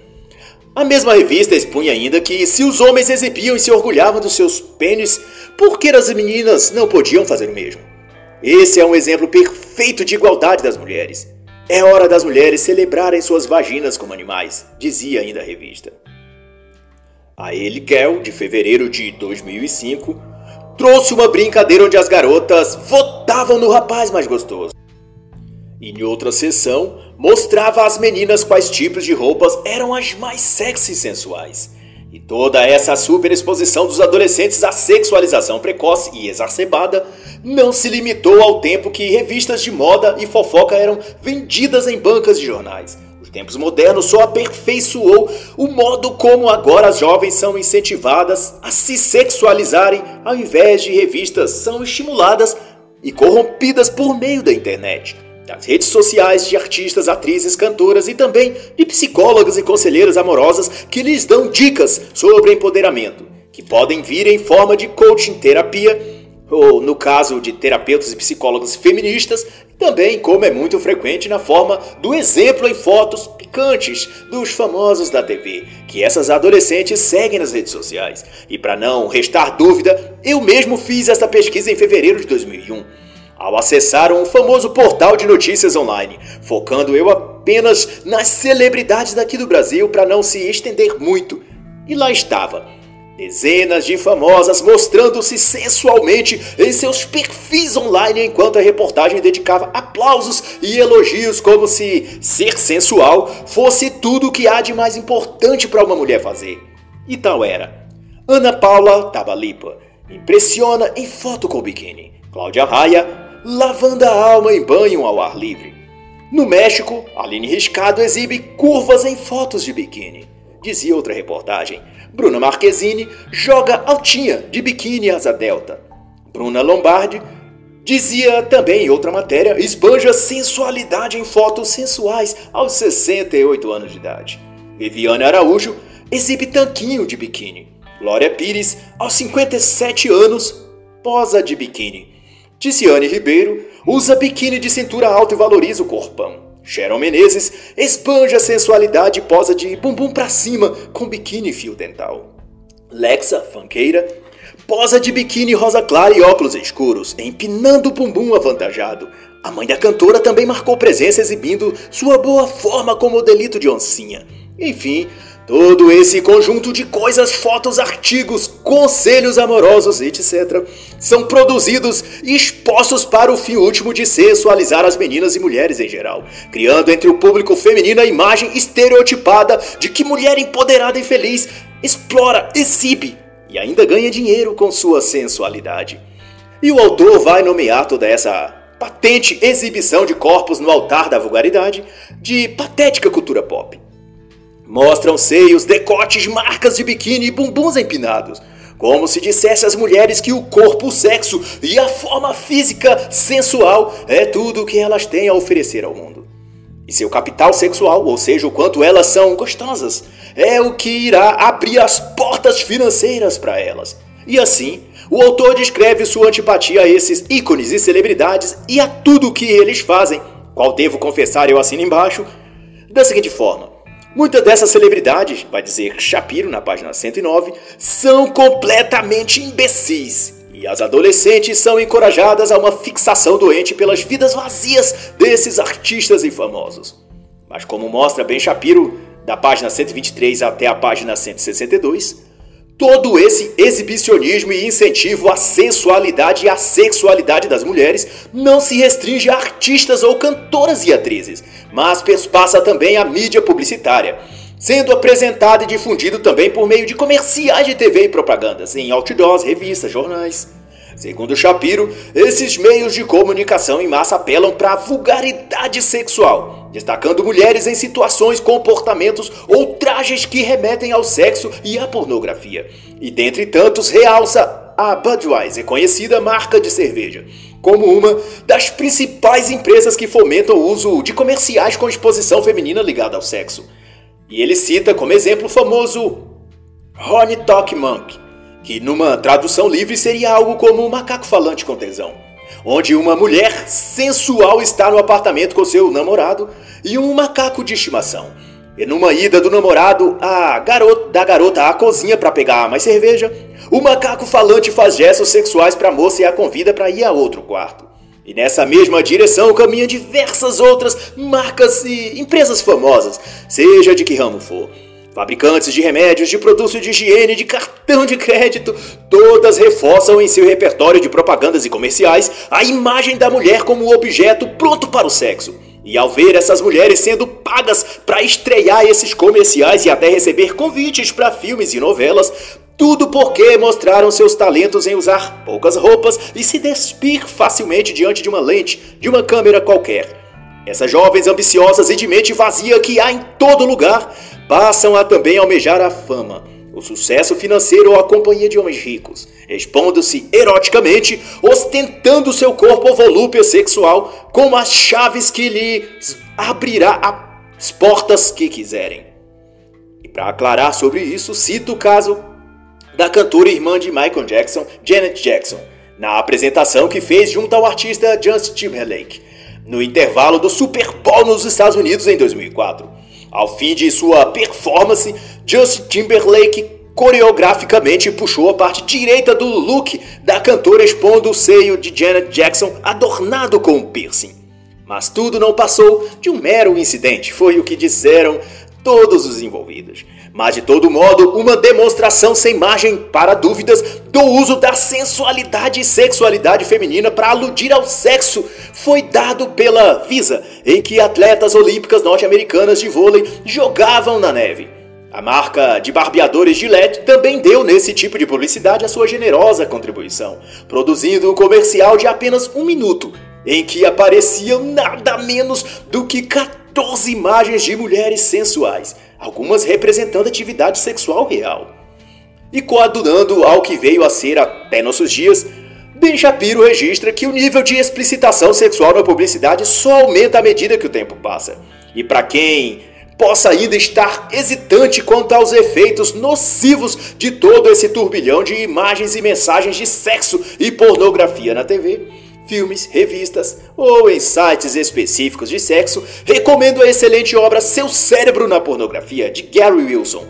A mesma revista expunha ainda que se os homens exibiam e se orgulhavam dos seus pênis, por que as meninas não podiam fazer o mesmo? Esse é um exemplo perfeito de igualdade das mulheres. É hora das mulheres celebrarem suas vaginas como animais, dizia ainda a revista. A Ellie Kell, de fevereiro de 2005, trouxe uma brincadeira onde as garotas votavam no rapaz mais gostoso. E em outra sessão, mostrava às meninas quais tipos de roupas eram as mais sexy e sensuais. E toda essa superexposição dos adolescentes à sexualização precoce e exacerbada não se limitou ao tempo que revistas de moda e fofoca eram vendidas em bancas de jornais. Os tempos modernos só aperfeiçoou o modo como agora as jovens são incentivadas a se sexualizarem ao invés de revistas são estimuladas e corrompidas por meio da internet das redes sociais de artistas, atrizes, cantoras e também de psicólogas e conselheiras amorosas que lhes dão dicas sobre empoderamento, que podem vir em forma de coaching terapia ou no caso de terapeutas e psicólogos feministas, também como é muito frequente na forma do exemplo em fotos picantes dos famosos da TV, que essas adolescentes seguem nas redes sociais. E para não restar dúvida, eu mesmo fiz esta pesquisa em fevereiro de 2001. Ao acessar um famoso portal de notícias online, focando eu apenas nas celebridades daqui do Brasil para não se estender muito. E lá estava, Dezenas de famosas mostrando-se sensualmente em seus perfis online enquanto a reportagem dedicava aplausos e elogios como se ser sensual fosse tudo o que há de mais importante para uma mulher fazer. E tal era. Ana Paula Tabalipa impressiona em foto com biquíni. Cláudia Raia lavando a alma em banho ao ar livre. No México, Aline Riscado exibe curvas em fotos de biquíni. Dizia outra reportagem. Bruna Marquezine joga altinha de biquíni asa delta. Bruna Lombardi dizia também em outra matéria, esbanja sensualidade em fotos sensuais aos 68 anos de idade. Viviane Araújo exibe tanquinho de biquíni. Glória Pires, aos 57 anos, posa de biquíni. Ticiane Ribeiro usa biquíni de cintura alta e valoriza o corpão. Sharon Menezes espanja sensualidade e posa de bumbum pra cima com biquíni fio dental. Lexa, fanqueira, posa de biquíni rosa clara e óculos escuros, empinando o bumbum avantajado. A mãe da cantora também marcou presença exibindo sua boa forma como modelito de oncinha. Enfim, Todo esse conjunto de coisas, fotos, artigos, conselhos amorosos, etc., são produzidos e expostos para o fim último de sensualizar as meninas e mulheres em geral, criando entre o público feminino a imagem estereotipada de que mulher empoderada e feliz explora, exibe e ainda ganha dinheiro com sua sensualidade. E o autor vai nomear toda essa patente exibição de corpos no altar da vulgaridade de patética cultura pop. Mostram seios, decotes, marcas de biquíni e bumbuns empinados. Como se dissesse às mulheres que o corpo, o sexo e a forma física sensual é tudo o que elas têm a oferecer ao mundo. E seu capital sexual, ou seja, o quanto elas são gostosas, é o que irá abrir as portas financeiras para elas. E assim, o autor descreve sua antipatia a esses ícones e celebridades e a tudo o que eles fazem, qual devo confessar eu assino embaixo, da seguinte forma. Muitas dessas celebridades, vai dizer Shapiro na página 109, são completamente imbecis. E as adolescentes são encorajadas a uma fixação doente pelas vidas vazias desses artistas e famosos. Mas como mostra Ben Shapiro, da página 123 até a página 162, Todo esse exibicionismo e incentivo à sensualidade e à sexualidade das mulheres não se restringe a artistas ou cantoras e atrizes, mas passa também à mídia publicitária, sendo apresentado e difundido também por meio de comerciais de TV e propagandas em outdoors, revistas, jornais. Segundo Shapiro, esses meios de comunicação em massa apelam para a vulgaridade sexual, destacando mulheres em situações, comportamentos ou trajes que remetem ao sexo e à pornografia. E dentre tantos, realça a Budweiser, conhecida marca de cerveja, como uma das principais empresas que fomentam o uso de comerciais com exposição feminina ligada ao sexo. E ele cita como exemplo o famoso Honey Talk Monk, que numa tradução livre seria algo como um macaco falante com tesão, onde uma mulher sensual está no apartamento com seu namorado e um macaco de estimação. E numa ida do namorado a garota, da garota à cozinha para pegar mais cerveja, o macaco falante faz gestos sexuais para a moça e a convida para ir a outro quarto. E nessa mesma direção caminham diversas outras marcas e empresas famosas, seja de que ramo for. Fabricantes de remédios, de produtos de higiene, de cartão de crédito, todas reforçam em seu repertório de propagandas e comerciais a imagem da mulher como objeto pronto para o sexo. E ao ver essas mulheres sendo pagas para estrear esses comerciais e até receber convites para filmes e novelas, tudo porque mostraram seus talentos em usar poucas roupas e se despir facilmente diante de uma lente, de uma câmera qualquer. Essas jovens ambiciosas e de mente vazia que há em todo lugar passam a também almejar a fama, o sucesso financeiro ou a companhia de homens ricos, expondo-se eroticamente, ostentando seu corpo ou volúpia sexual como as chaves que lhe abrirá as portas que quiserem. E para aclarar sobre isso, cito o caso da cantora irmã de Michael Jackson, Janet Jackson, na apresentação que fez junto ao artista Justin Timberlake, no intervalo do Super Bowl nos Estados Unidos em 2004. Ao fim de sua performance, Justin Timberlake coreograficamente puxou a parte direita do look da cantora expondo o seio de Janet Jackson adornado com um piercing. Mas tudo não passou de um mero incidente, foi o que disseram todos os envolvidos. Mas de todo modo, uma demonstração sem margem para dúvidas do uso da sensualidade e sexualidade feminina para aludir ao sexo foi dado pela Visa, em que atletas olímpicas norte-americanas de vôlei jogavam na neve. A marca de barbeadores Gillette também deu nesse tipo de publicidade a sua generosa contribuição, produzindo um comercial de apenas um minuto, em que apareciam nada menos do que 14 imagens de mulheres sensuais algumas representando atividade sexual real. E coadunando ao que veio a ser até nossos dias, Ben Shapiro registra que o nível de explicitação sexual na publicidade só aumenta à medida que o tempo passa. E para quem possa ainda estar hesitante quanto aos efeitos nocivos de todo esse turbilhão de imagens e mensagens de sexo e pornografia na TV, filmes, revistas ou em sites específicos de sexo, recomendo a excelente obra Seu Cérebro na Pornografia, de Gary Wilson.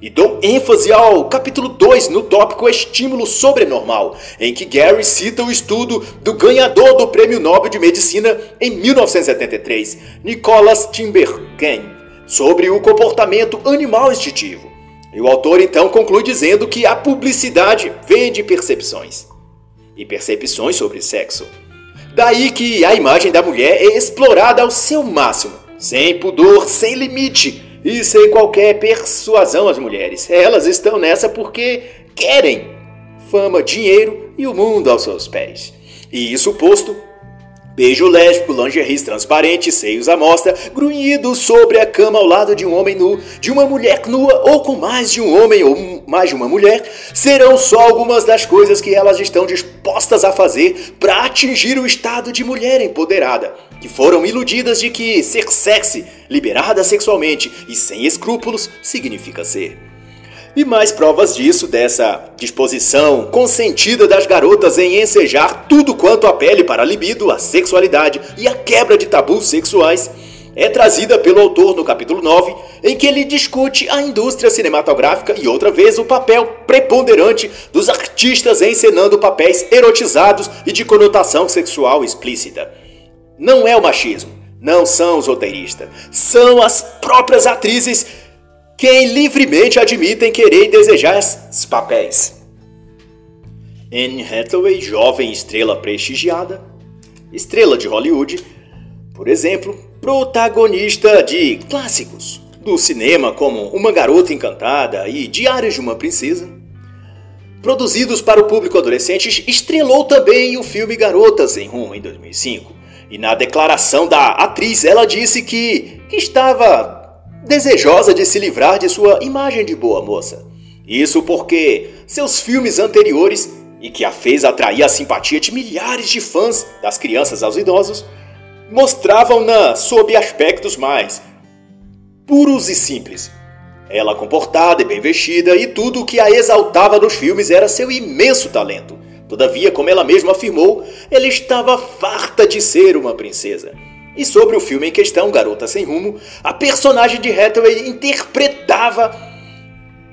E dou ênfase ao capítulo 2 no tópico Estímulo Sobrenormal, em que Gary cita o estudo do ganhador do Prêmio Nobel de Medicina em 1973, Nicholas Timbergen, sobre o comportamento animal instintivo. E o autor então conclui dizendo que a publicidade vende percepções. E percepções sobre sexo. Daí que a imagem da mulher é explorada ao seu máximo, sem pudor, sem limite e sem qualquer persuasão às mulheres. Elas estão nessa porque querem fama, dinheiro e o mundo aos seus pés. E isso posto, Beijo lésbico, lingeries transparentes, seios à mostra, grunhidos sobre a cama ao lado de um homem nu, de uma mulher nua ou com mais de um homem ou mais de uma mulher, serão só algumas das coisas que elas estão dispostas a fazer para atingir o estado de mulher empoderada, que foram iludidas de que ser sexy, liberada sexualmente e sem escrúpulos significa ser. E mais provas disso, dessa disposição consentida das garotas em ensejar tudo quanto apele para a libido, a sexualidade e a quebra de tabus sexuais, é trazida pelo autor no capítulo 9, em que ele discute a indústria cinematográfica e outra vez o papel preponderante dos artistas encenando papéis erotizados e de conotação sexual explícita. Não é o machismo, não são os roteiristas, são as próprias atrizes quem livremente admitem querer e desejar esses papéis. Anne Hathaway, jovem estrela prestigiada, estrela de Hollywood, por exemplo, protagonista de clássicos do cinema como Uma Garota Encantada e Diários de uma Princesa, produzidos para o público adolescente, estrelou também o filme Garotas em Rumo em 2005. E na declaração da atriz, ela disse que, que estava desejosa de se livrar de sua imagem de boa moça. Isso porque seus filmes anteriores, e que a fez atrair a simpatia de milhares de fãs, das crianças aos idosos, mostravam-na sob aspectos mais puros e simples. Ela comportada e bem vestida, e tudo o que a exaltava nos filmes era seu imenso talento. Todavia, como ela mesma afirmou, ela estava farta de ser uma princesa. E sobre o filme em questão, Garota Sem Rumo, a personagem de Hathaway interpretava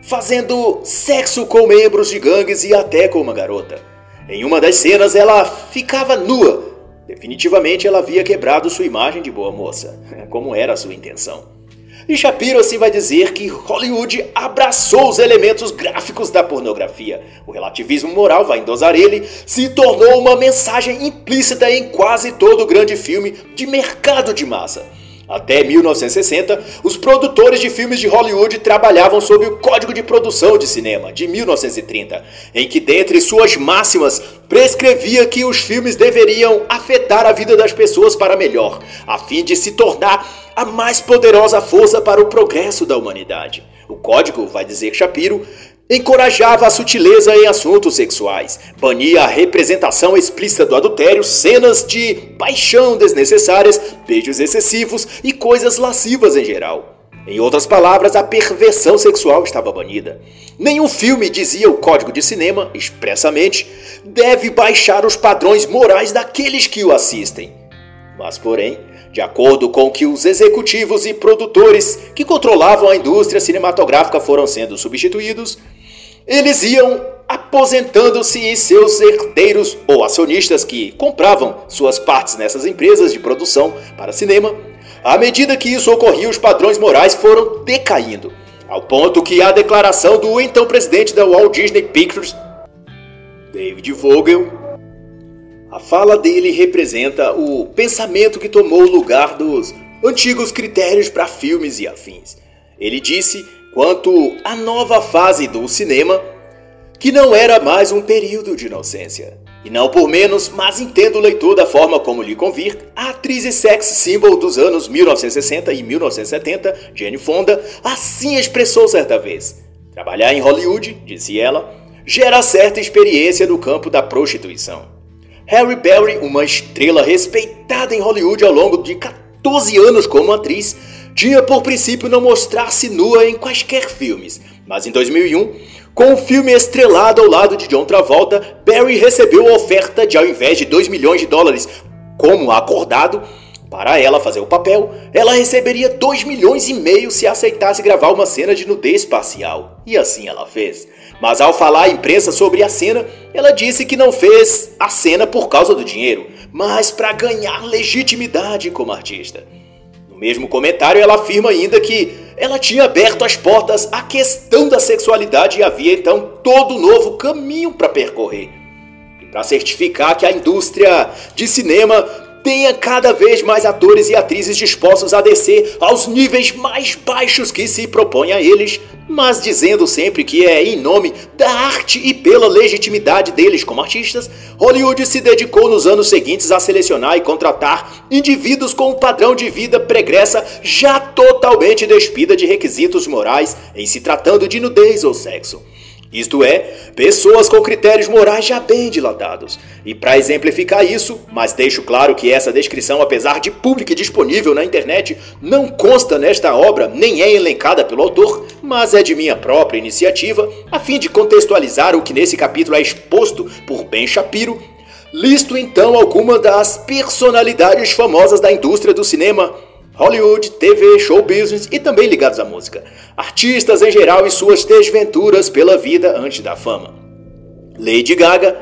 fazendo sexo com membros de gangues e até com uma garota. Em uma das cenas, ela ficava nua. Definitivamente, ela havia quebrado sua imagem de boa moça, *laughs* como era a sua intenção. E Shapiro assim vai dizer que Hollywood abraçou os elementos gráficos da pornografia. O relativismo moral, vai endosar ele, se tornou uma mensagem implícita em quase todo grande filme de mercado de massa. Até 1960, os produtores de filmes de Hollywood trabalhavam sob o Código de Produção de Cinema de 1930, em que, dentre suas máximas, prescrevia que os filmes deveriam afetar a vida das pessoas para melhor, a fim de se tornar a mais poderosa força para o progresso da humanidade. O código, vai dizer Shapiro, encorajava a sutileza em assuntos sexuais, bania a representação explícita do adultério, cenas de paixão desnecessárias, beijos excessivos e coisas lascivas em geral. Em outras palavras, a perversão sexual estava banida. Nenhum filme, dizia o Código de Cinema, expressamente, deve baixar os padrões morais daqueles que o assistem. Mas, porém, de acordo com que os executivos e produtores que controlavam a indústria cinematográfica foram sendo substituídos, eles iam aposentando-se e seus herdeiros ou acionistas que compravam suas partes nessas empresas de produção para cinema à medida que isso ocorria, os padrões morais foram decaindo, ao ponto que a declaração do então presidente da Walt Disney Pictures, David Vogel, a fala dele representa o pensamento que tomou o lugar dos antigos critérios para filmes e afins. Ele disse quanto à nova fase do cinema que não era mais um período de inocência, e não por menos, mas entendo o leitor da forma como lhe convir, a atriz e sex symbol dos anos 1960 e 1970, Jane Fonda, assim expressou certa vez. Trabalhar em Hollywood, disse ela, gera certa experiência no campo da prostituição. Harry Berry, uma estrela respeitada em Hollywood ao longo de 14 anos como atriz, tinha por princípio não mostrar-se nua em quaisquer filmes, mas em 2001 com o filme estrelado ao lado de John Travolta, Barry recebeu a oferta de, ao invés de 2 milhões de dólares, como acordado, para ela fazer o papel, ela receberia 2 milhões e meio se aceitasse gravar uma cena de nudez parcial. E assim ela fez. Mas ao falar à imprensa sobre a cena, ela disse que não fez a cena por causa do dinheiro, mas para ganhar legitimidade como artista. Mesmo comentário, ela afirma ainda que ela tinha aberto as portas à questão da sexualidade e havia então todo novo caminho para percorrer. E para certificar que a indústria de cinema tenha cada vez mais atores e atrizes dispostos a descer aos níveis mais baixos que se propõe a eles, mas dizendo sempre que é em nome da arte e pela legitimidade deles como artistas, Hollywood se dedicou nos anos seguintes a selecionar e contratar indivíduos com um padrão de vida pregressa já totalmente despida de requisitos morais em se tratando de nudez ou sexo. Isto é, pessoas com critérios morais já bem dilatados. E para exemplificar isso, mas deixo claro que essa descrição, apesar de pública e disponível na internet, não consta nesta obra, nem é elencada pelo autor, mas é de minha própria iniciativa, a fim de contextualizar o que nesse capítulo é exposto por Ben Shapiro, listo então algumas das personalidades famosas da indústria do cinema Hollywood, TV, show business e também ligados à música. Artistas em geral e suas desventuras pela vida antes da fama. Lady Gaga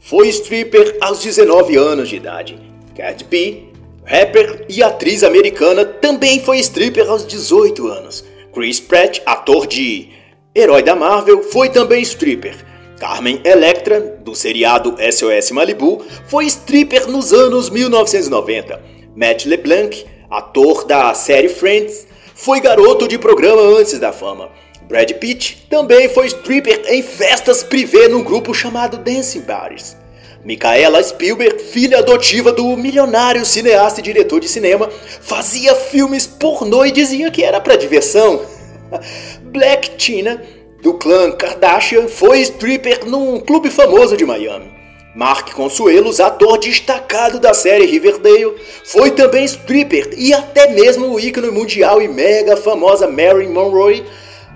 foi stripper aos 19 anos de idade. Cat B, rapper e atriz americana, também foi stripper aos 18 anos. Chris Pratt, ator de Herói da Marvel, foi também stripper. Carmen Electra, do seriado SOS Malibu, foi stripper nos anos 1990. Matt LeBlanc, ator da série Friends, foi garoto de programa antes da fama. Brad Pitt também foi stripper em festas privê num grupo chamado Dancing Bars. Micaela Spielberg, filha adotiva do milionário cineasta e diretor de cinema, fazia filmes pornô e dizia que era para diversão. *laughs* Black Tina, do clã Kardashian, foi stripper num clube famoso de Miami. Mark Consuelos, ator destacado da série Riverdale, foi também stripper e até mesmo o ícone mundial e mega famosa Marilyn Monroe,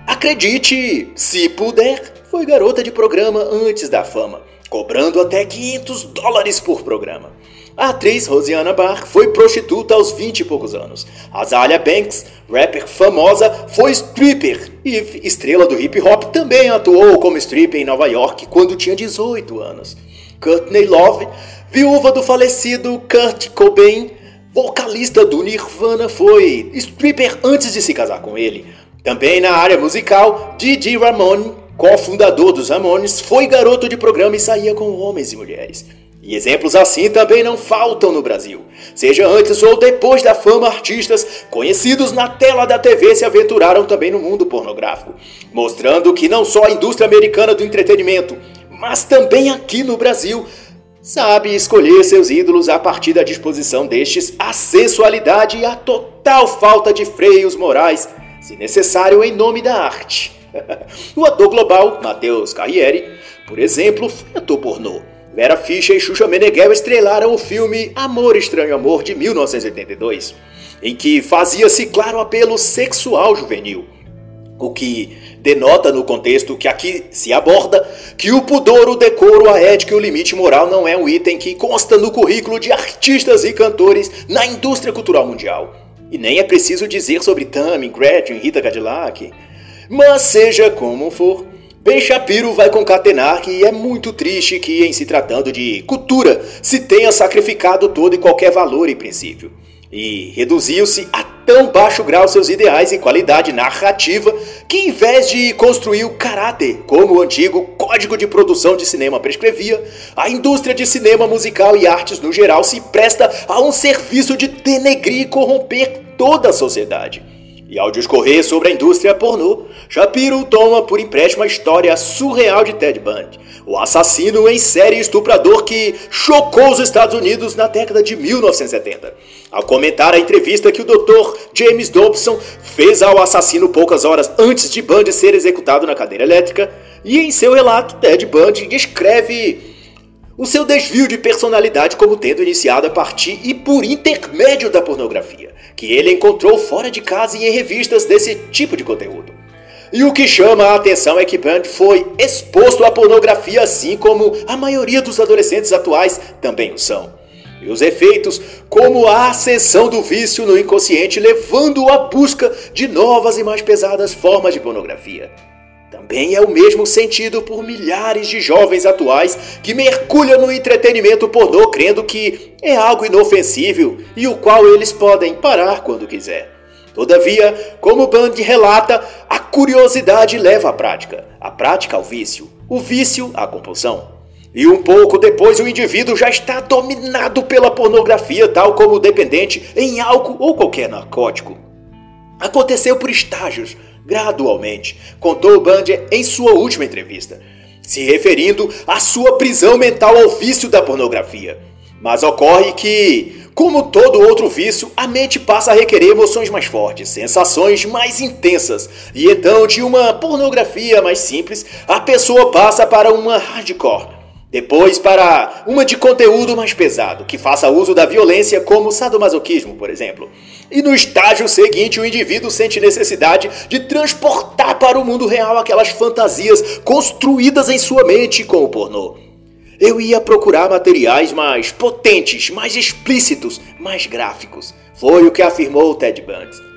acredite, se puder, foi garota de programa antes da fama, cobrando até 500 dólares por programa. A atriz Rosiana Barr foi prostituta aos 20 e poucos anos. Azalia Banks, rapper famosa, foi stripper e estrela do hip hop também atuou como stripper em Nova York quando tinha 18 anos. Courtney Love, viúva do falecido Kurt Cobain, vocalista do Nirvana, foi stripper antes de se casar com ele. Também na área musical, Didi Ramone, cofundador dos Ramones, foi garoto de programa e saía com homens e mulheres. E exemplos assim também não faltam no Brasil. Seja antes ou depois da fama, artistas conhecidos na tela da TV se aventuraram também no mundo pornográfico, mostrando que não só a indústria americana do entretenimento, mas também aqui no Brasil, sabe escolher seus ídolos a partir da disposição destes à sensualidade e à total falta de freios morais, se necessário em nome da arte. *laughs* o ator global, Matheus Carriere, por exemplo, foi ator pornô. Vera Fischer e Xuxa Meneghel estrelaram o filme Amor Estranho Amor de 1982, em que fazia-se claro apelo sexual juvenil. O que denota no contexto que aqui se aborda que o pudor, o decoro, a ética e o limite moral não é um item que consta no currículo de artistas e cantores na indústria cultural mundial. E nem é preciso dizer sobre Tammy, Gretchen, Rita Cadillac. Mas seja como for, Ben Shapiro vai concatenar que é muito triste que, em se tratando de cultura, se tenha sacrificado todo e qualquer valor e princípio. E reduziu-se a tão baixo grau seus ideais e qualidade narrativa que, em vez de construir o caráter, como o antigo Código de Produção de Cinema prescrevia, a indústria de cinema musical e artes no geral se presta a um serviço de denegrir e corromper toda a sociedade. E ao discorrer sobre a indústria pornô, Shapiro toma por empréstimo a história surreal de Ted Bundy, o assassino em série estuprador que chocou os Estados Unidos na década de 1970. Ao comentar a entrevista que o Dr. James Dobson fez ao assassino poucas horas antes de Bundy ser executado na cadeira elétrica, e em seu relato, Ted Bundy descreve o seu desvio de personalidade como tendo iniciado a partir e por intermédio da pornografia, que ele encontrou fora de casa e em revistas desse tipo de conteúdo. E o que chama a atenção é que Band foi exposto à pornografia assim como a maioria dos adolescentes atuais também o são. E os efeitos, como a ascensão do vício no inconsciente, levando-o à busca de novas e mais pesadas formas de pornografia. Também é o mesmo sentido por milhares de jovens atuais que mergulham no entretenimento pornô crendo que é algo inofensível e o qual eles podem parar quando quiser. Todavia, como Band relata, a curiosidade leva à prática, a prática ao vício, o vício à compulsão. E um pouco depois o indivíduo já está dominado pela pornografia, tal como dependente em álcool ou qualquer narcótico. Aconteceu por estágios, gradualmente, contou Band em sua última entrevista, se referindo à sua prisão mental ao vício da pornografia. Mas ocorre que, como todo outro vício, a mente passa a requerer emoções mais fortes, sensações mais intensas, e então de uma pornografia mais simples, a pessoa passa para uma hardcore. Depois para uma de conteúdo mais pesado, que faça uso da violência como sadomasoquismo, por exemplo. E no estágio seguinte, o indivíduo sente necessidade de transportar para o mundo real aquelas fantasias construídas em sua mente com o pornô. Eu ia procurar materiais mais potentes, mais explícitos, mais gráficos. Foi o que afirmou Ted Bundy.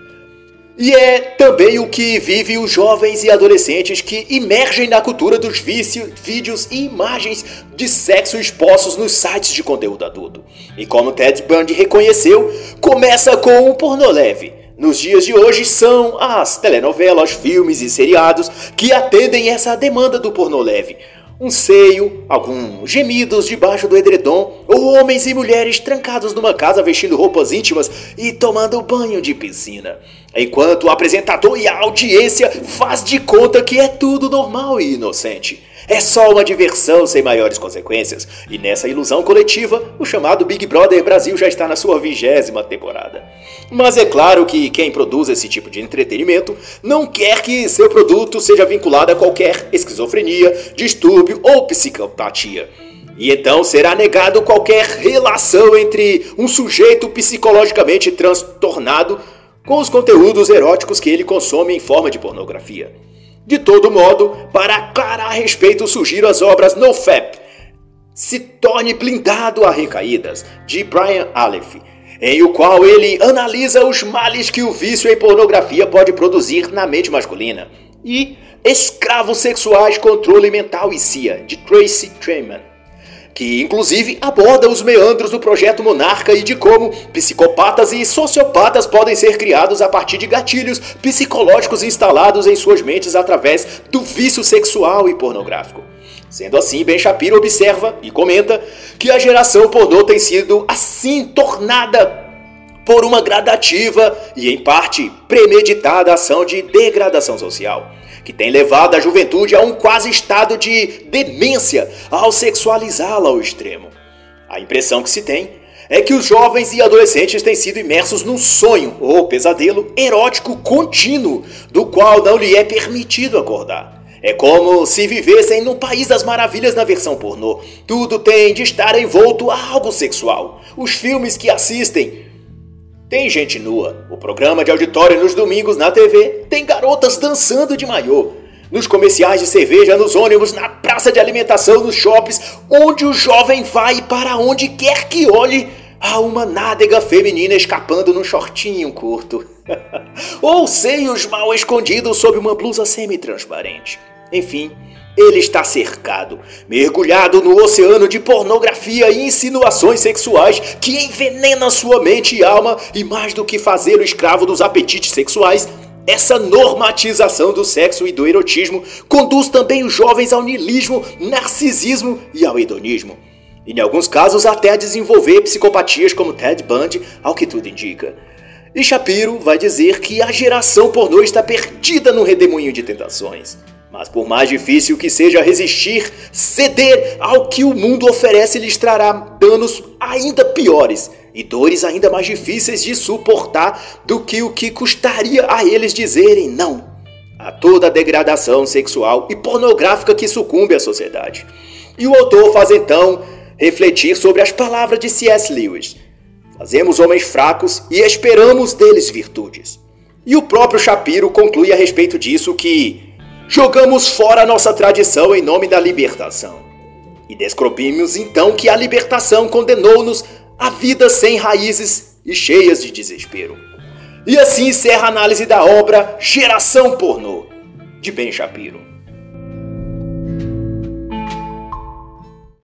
E é também o que vive os jovens e adolescentes que imergem na cultura dos vícios, vídeos e imagens de sexo expostos nos sites de conteúdo adulto. E como Ted Bundy reconheceu, começa com um pornô leve. Nos dias de hoje são as telenovelas, filmes e seriados que atendem essa demanda do pornô leve um seio, alguns gemidos debaixo do edredom, ou homens e mulheres trancados numa casa vestindo roupas íntimas e tomando banho de piscina. Enquanto o apresentador e a audiência faz de conta que é tudo normal e inocente. É só uma diversão sem maiores consequências, e nessa ilusão coletiva, o chamado Big Brother Brasil já está na sua vigésima temporada. Mas é claro que quem produz esse tipo de entretenimento não quer que seu produto seja vinculado a qualquer esquizofrenia, distúrbio ou psicopatia. E então será negado qualquer relação entre um sujeito psicologicamente transtornado com os conteúdos eróticos que ele consome em forma de pornografia. De todo modo, para aclarar a respeito, sugiro as obras NoFap, Se Torne Blindado a Recaídas, de Brian Aleph, em o qual ele analisa os males que o vício em pornografia pode produzir na mente masculina, e Escravos Sexuais, Controle Mental e CIA, de Tracy Treman que inclusive aborda os meandros do projeto Monarca e de como psicopatas e sociopatas podem ser criados a partir de gatilhos psicológicos instalados em suas mentes através do vício sexual e pornográfico. Sendo assim, Ben Shapiro observa e comenta que a geração pornô tem sido assim tornada por uma gradativa e em parte premeditada ação de degradação social que tem levado a juventude a um quase estado de demência ao sexualizá-la ao extremo. A impressão que se tem é que os jovens e adolescentes têm sido imersos num sonho ou pesadelo erótico contínuo, do qual não lhe é permitido acordar. É como se vivessem no País das Maravilhas na versão pornô. Tudo tem de estar envolto a algo sexual. Os filmes que assistem. Tem gente nua. O programa de auditório nos domingos na TV tem garotas dançando de maiô. Nos comerciais de cerveja, nos ônibus, na praça de alimentação, nos shoppings, onde o jovem vai para onde quer que olhe, há uma nádega feminina escapando num shortinho curto. *laughs* Ou seios mal escondidos sob uma blusa semi-transparente. Enfim, ele está cercado, mergulhado no oceano de pornografia e insinuações sexuais que envenena sua mente e alma, e mais do que fazê-lo escravo dos apetites sexuais, essa normatização do sexo e do erotismo conduz também os jovens ao niilismo, narcisismo e ao hedonismo. Em alguns casos, até a desenvolver psicopatias como Ted Bundy, ao que tudo indica. E Shapiro vai dizer que a geração pornô está perdida no redemoinho de tentações. Mas por mais difícil que seja resistir, ceder ao que o mundo oferece lhes trará danos ainda piores e dores ainda mais difíceis de suportar do que o que custaria a eles dizerem não a toda a degradação sexual e pornográfica que sucumbe à sociedade. E o autor faz então refletir sobre as palavras de C.S. Lewis. Fazemos homens fracos e esperamos deles virtudes. E o próprio Shapiro conclui a respeito disso que jogamos fora nossa tradição em nome da libertação. E descobrimos então que a libertação condenou-nos a vida sem raízes e cheias de desespero. E assim encerra a análise da obra Geração Pornô, de Ben Shapiro.